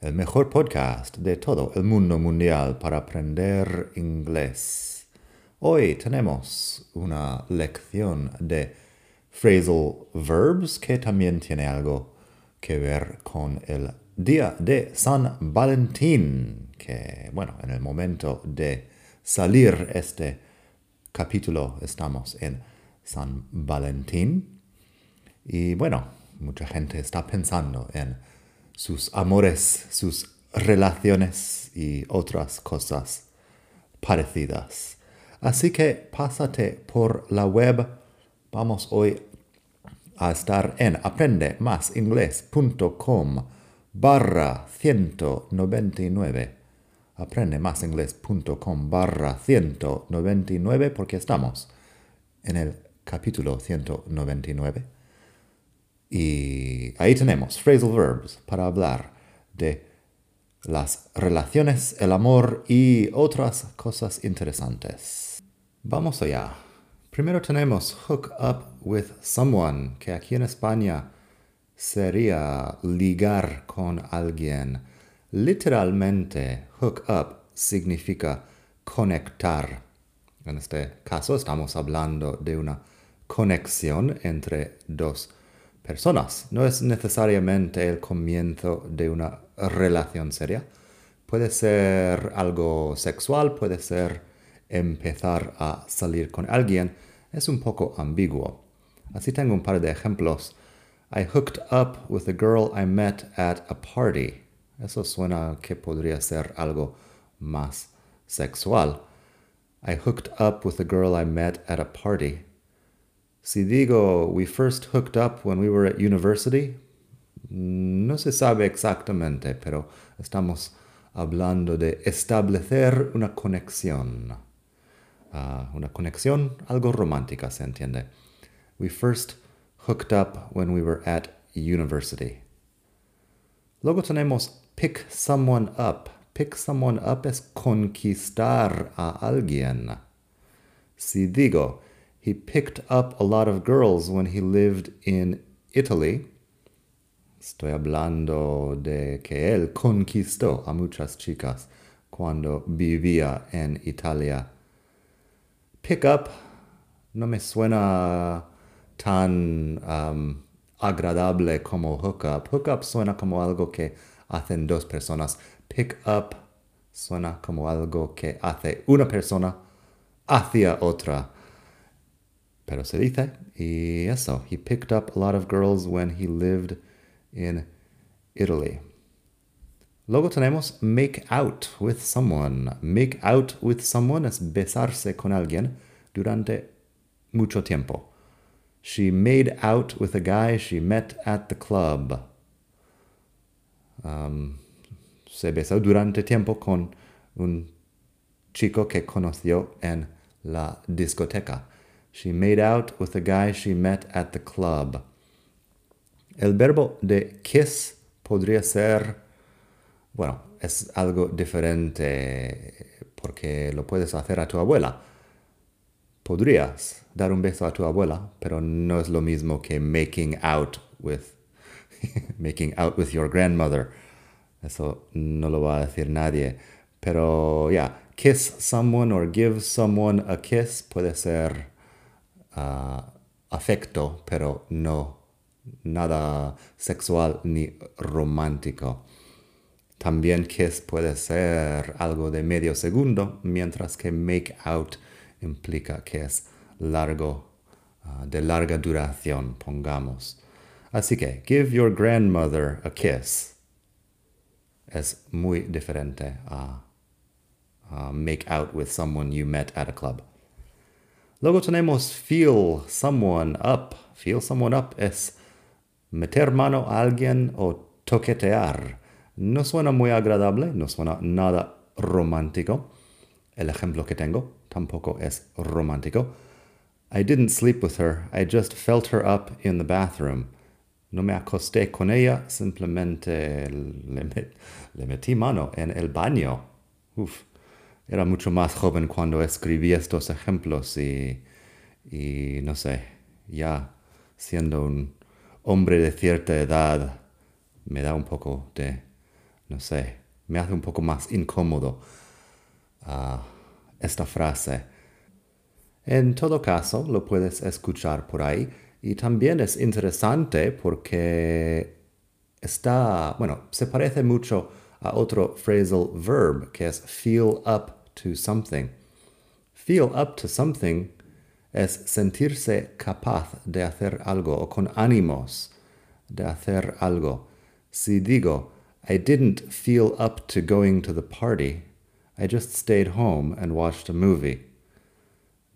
el mejor podcast de todo el mundo mundial para aprender inglés. Hoy tenemos una lección de phrasal verbs que también tiene algo que ver con el día de San Valentín, que bueno, en el momento de salir este capítulo estamos en San Valentín y bueno, mucha gente está pensando en sus amores, sus relaciones y otras cosas parecidas. Así que pásate por la web. Vamos hoy a estar en aprendemasingles.com barra 199. Aprendemasingles.com barra 199 porque estamos en el capítulo 199 y ahí tenemos phrasal verbs para hablar de las relaciones, el amor y otras cosas interesantes. Vamos allá. Primero tenemos hook up with someone, que aquí en España sería ligar con alguien. Literalmente, hook up significa conectar. En este caso estamos hablando de una conexión entre dos personas. No es necesariamente el comienzo de una relación seria. Puede ser algo sexual, puede ser empezar a salir con alguien. Es un poco ambiguo. Así tengo un par de ejemplos. I hooked up with a girl I met at a party. Eso suena que podría ser algo más sexual. I hooked up with a girl I met at a party. Digo we first hooked up when we were at university, no se sabe exactamente, pero estamos hablando de establecer una conexión. Uh, una conexión algo romántica, se entiende. We first hooked up when we were at university. Luego tenemos pick someone up. Pick someone up es conquistar a alguien. Si digo, he picked up a lot of girls when he lived in Italy. Estoy hablando de que él conquistó a muchas chicas cuando vivía en Italia. Pick up no me suena tan um, agradable como hook up. Hook up suena como algo que hacen dos personas. Pick up suena como algo que hace una persona hacia otra. Pero se dice, y eso, he picked up a lot of girls when he lived in Italy. Luego tenemos make out with someone. Make out with someone es besarse con alguien durante mucho tiempo. She made out with a guy she met at the club. Um, se besó durante tiempo con un chico que conoció en la discoteca. She made out with a guy she met at the club. El verbo de kiss podría ser, bueno, es algo diferente porque lo puedes hacer a tu abuela. Podrías dar un beso a tu abuela, pero no es lo mismo que making out with making out with your grandmother. Eso no lo va a decir nadie. Pero ya, yeah, kiss someone or give someone a kiss puede ser afecto, pero no nada sexual ni romántico. También kiss puede ser algo de medio segundo, mientras que make out implica que es largo, ah, de larga duración, pongamos. Así que, give your grandmother a kiss es muy diferente a make out with someone you met at a club. Luego tenemos feel someone up. Feel someone up es meter mano a alguien o toquetear. No suena muy agradable, no suena nada romántico. El ejemplo que tengo tampoco es romántico. I didn't sleep with her, I just felt her up in the bathroom. No me acosté con ella, simplemente le, metí mano en el baño. Uf, era mucho más joven cuando escribí estos ejemplos y, y no sé, ya siendo un hombre de cierta edad, me da un poco de, no sé, me hace un poco más incómodo uh, esta frase. En todo caso, lo puedes escuchar por ahí y también es interesante porque está, bueno, se parece mucho a otro phrasal verb que es feel up to something. Feel up to something es sentirse capaz de hacer algo o con ánimos de hacer algo. Si digo, I didn't feel up to going to the party, I just stayed home and watched a movie.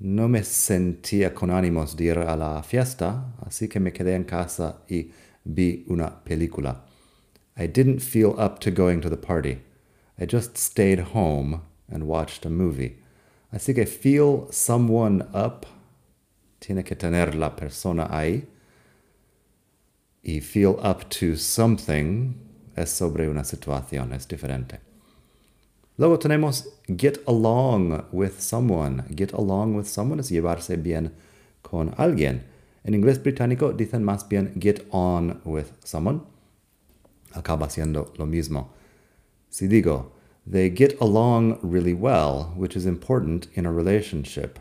No me sentía con ánimos de ir a la fiesta, así que me quedé en casa y vi una película. I didn't feel up to going to the party. I just stayed home and watched a movie. Así que feel someone up tiene que tener la persona ahí. Y feel up to something es sobre una situación, es diferente. Luego tenemos get along with someone. Get along with someone es llevarse bien con alguien. En inglés británico dicen más bien get on with someone. Acaba siendo lo mismo. Si digo, they get along really well, which is important in a relationship.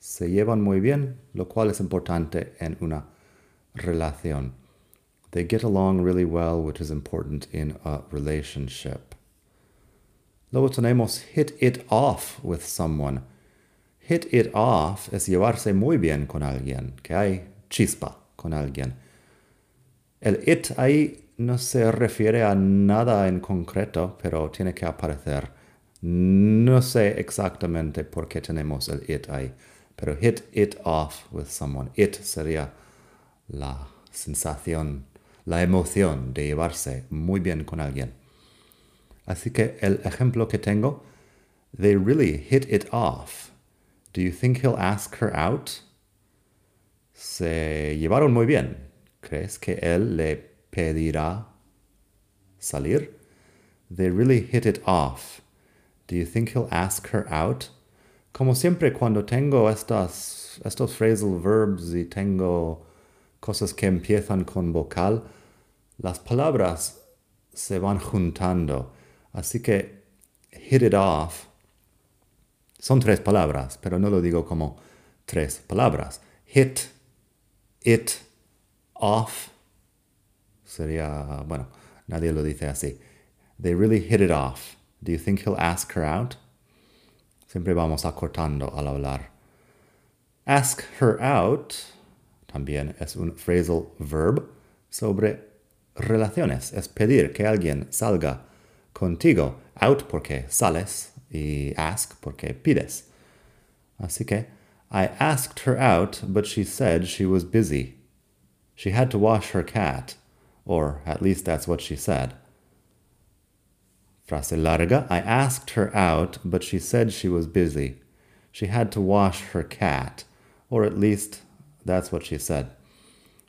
Se llevan muy bien, lo cual es importante en una relación. They get along really well, which is important in a relationship. Luego tenemos hit it off with someone. Hit it off es llevarse muy bien con alguien, que hay chispa con alguien. El it ahí no se refiere a nada en concreto, pero tiene que aparecer. No sé exactamente por qué tenemos el it ahí, pero hit it off with someone. It sería la sensación, la emoción de llevarse muy bien con alguien. Así que el ejemplo que tengo, they really hit it off. Do you think he'll ask her out? Se llevaron muy bien. ¿Crees que él le pedirá salir? They really hit it off. Do you think he'll ask her out? Como siempre cuando tengo estas, estos phrasal verbs y tengo cosas que empiezan con vocal, las palabras se van juntando. Así que hit it off son tres palabras, pero no lo digo como tres palabras. Hit it off sería, bueno, nadie lo dice así. They really hit it off. Do you think he'll ask her out? Siempre vamos acortando al hablar. Ask her out también es un phrasal verb sobre relaciones. Es pedir que alguien salga contigo. Out porque sales y ask porque pides. Así que, I asked her out, but she said she was busy. She had to wash her cat. Or at least that's what she said. Frase larga, I asked her out, but she said she was busy. She had to wash her cat, or at least that's what she said.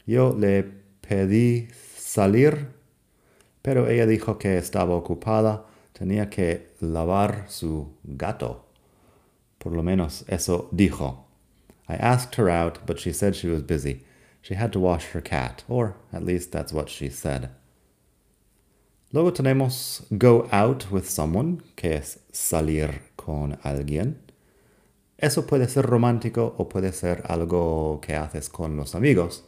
Yo le pedí salir, pero ella dijo que estaba ocupada, tenía que lavar su gato. Por lo menos eso dijo. I asked her out, but she said she was busy. She had to wash her cat, or at least that's what she said. Luego tenemos go out with someone, que es salir con alguien. Eso puede ser romántico o puede ser algo que haces con los amigos.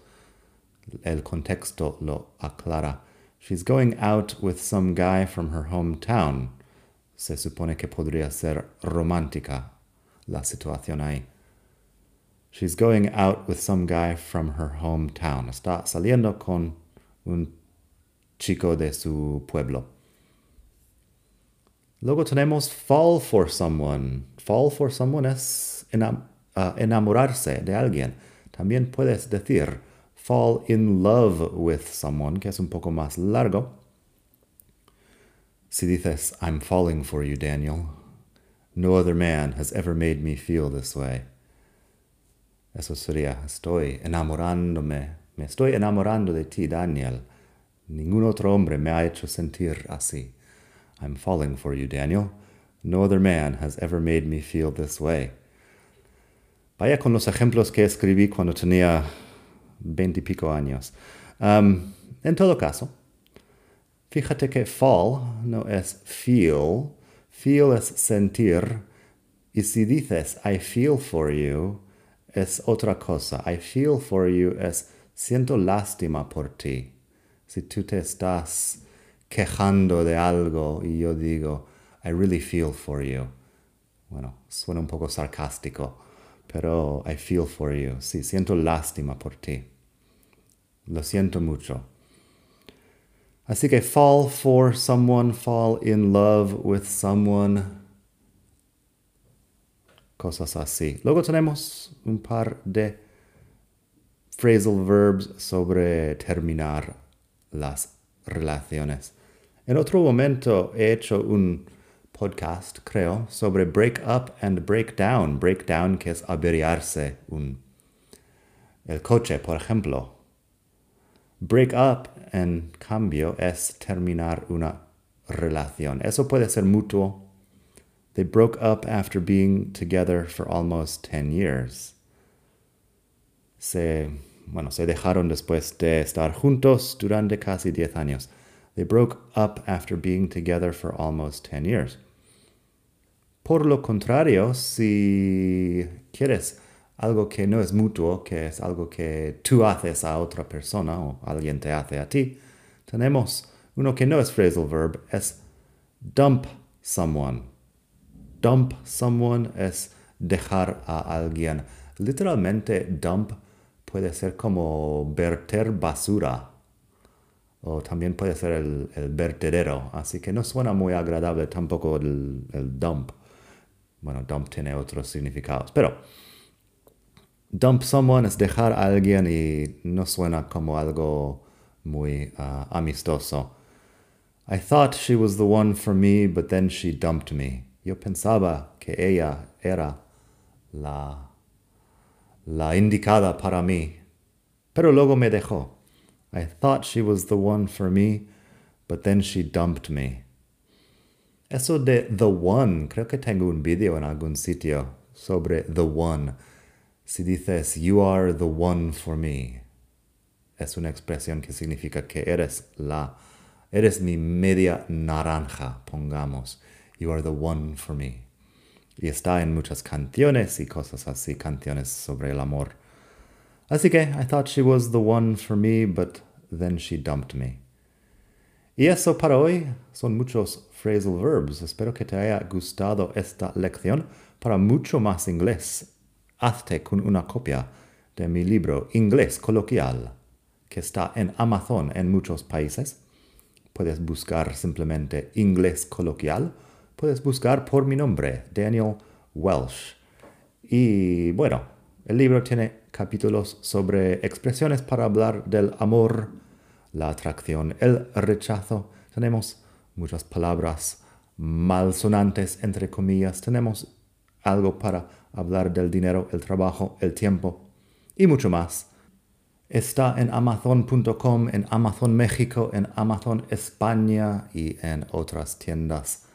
El contexto lo aclara. She's going out with some guy from her hometown. Se supone que podría ser romántica la situación ahí. She's going out with some guy from her hometown. Está saliendo con un chico de su pueblo. Luego tenemos fall for someone. Fall for someone es uh, enamorarse de alguien. También puedes decir fall in love with someone, que es un poco más largo. Si dices, I'm falling for you, Daniel, no other man has ever made me feel this way. Eso sería, estoy enamorándome, me estoy enamorando de ti, Daniel. Ningún otro hombre me ha hecho sentir así. I'm falling for you, Daniel. No other man has ever made me feel this way. Vaya con los ejemplos que escribí cuando tenía veintipico años. Um, en todo caso, fíjate que fall no es feel, feel es sentir, y si dices I feel for you, es otra cosa. I feel for you es siento lástima por ti. Si tú te estás quejando de algo y yo digo, I really feel for you. Bueno, suena un poco sarcástico, pero I feel for you. Sí, siento lástima por ti. Lo siento mucho. Así que fall for someone, fall in love with someone. Cosas así. Luego tenemos un par de phrasal verbs sobre terminar las relaciones. En otro momento he hecho un podcast, creo, sobre break up and break down. Break down que es averiarse un, el coche, por ejemplo. Break up, en cambio, es terminar una relación. Eso puede ser mutuo. They broke up after being together for almost 10 years. Se, bueno, se dejaron después de estar juntos durante casi 10 años. They broke up after being together for almost 10 years. Por lo contrario, si quieres algo que no es mutuo, que es algo que tú haces a otra persona o alguien te hace a ti, tenemos uno que no es phrasal verb, es dump someone. Dump someone es dejar a alguien. Literalmente dump puede ser como verter basura o también puede ser el, vertedero, así que no suena muy agradable tampoco el, el dump. Bueno, dump tiene otros significados, pero dump someone es dejar a alguien y no suena como algo muy uh, amistoso. I thought she was the one for me, but then she dumped me. Yo pensaba que ella era la, la indicada para mí, pero luego me dejó. I thought she was the one for me, but then she dumped me. Eso de the one, creo que tengo un video en algún sitio sobre the one. Si dices, you are the one for me, es una expresión que significa que eres la, eres mi media naranja, pongamos. You are the one for me. Y está en muchas canciones y cosas así, canciones sobre el amor. Así que I thought she was the one for me, but then she dumped me. Y eso para hoy son muchos phrasal verbs. Espero que te haya gustado esta lección. Para mucho más inglés hazte con una copia de mi libro Inglés Coloquial, que está en Amazon en muchos países. Puedes buscar simplemente Inglés Coloquial. Puedes buscar por mi nombre, Daniel Welsh. Y bueno, el libro tiene capítulos sobre expresiones para hablar del amor, la atracción, el rechazo. Tenemos muchas palabras malsonantes, entre comillas. Tenemos algo para hablar del dinero, el trabajo, el tiempo y mucho más. Está en amazon.com, en Amazon México, en Amazon España y en otras tiendas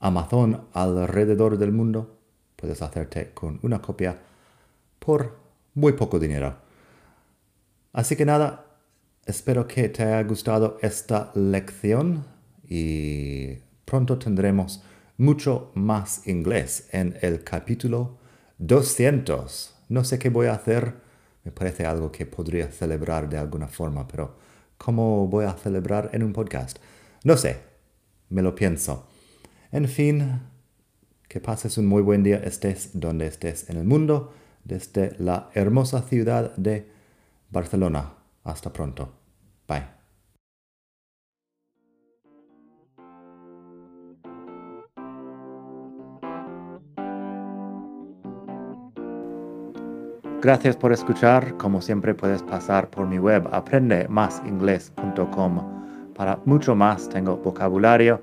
Amazon alrededor del mundo. Puedes hacerte con una copia por muy poco dinero. Así que nada, espero que te haya gustado esta lección y pronto tendremos mucho más inglés en el capítulo 200. No sé qué voy a hacer. Me parece algo que podría celebrar de alguna forma, pero ¿cómo voy a celebrar en un podcast? No sé. Me lo pienso. En fin, que pases un muy buen día estés donde estés en el mundo, desde la hermosa ciudad de Barcelona. Hasta pronto. Bye. Gracias por escuchar. Como siempre puedes pasar por mi web aprendemasingles.com. Para mucho más tengo vocabulario,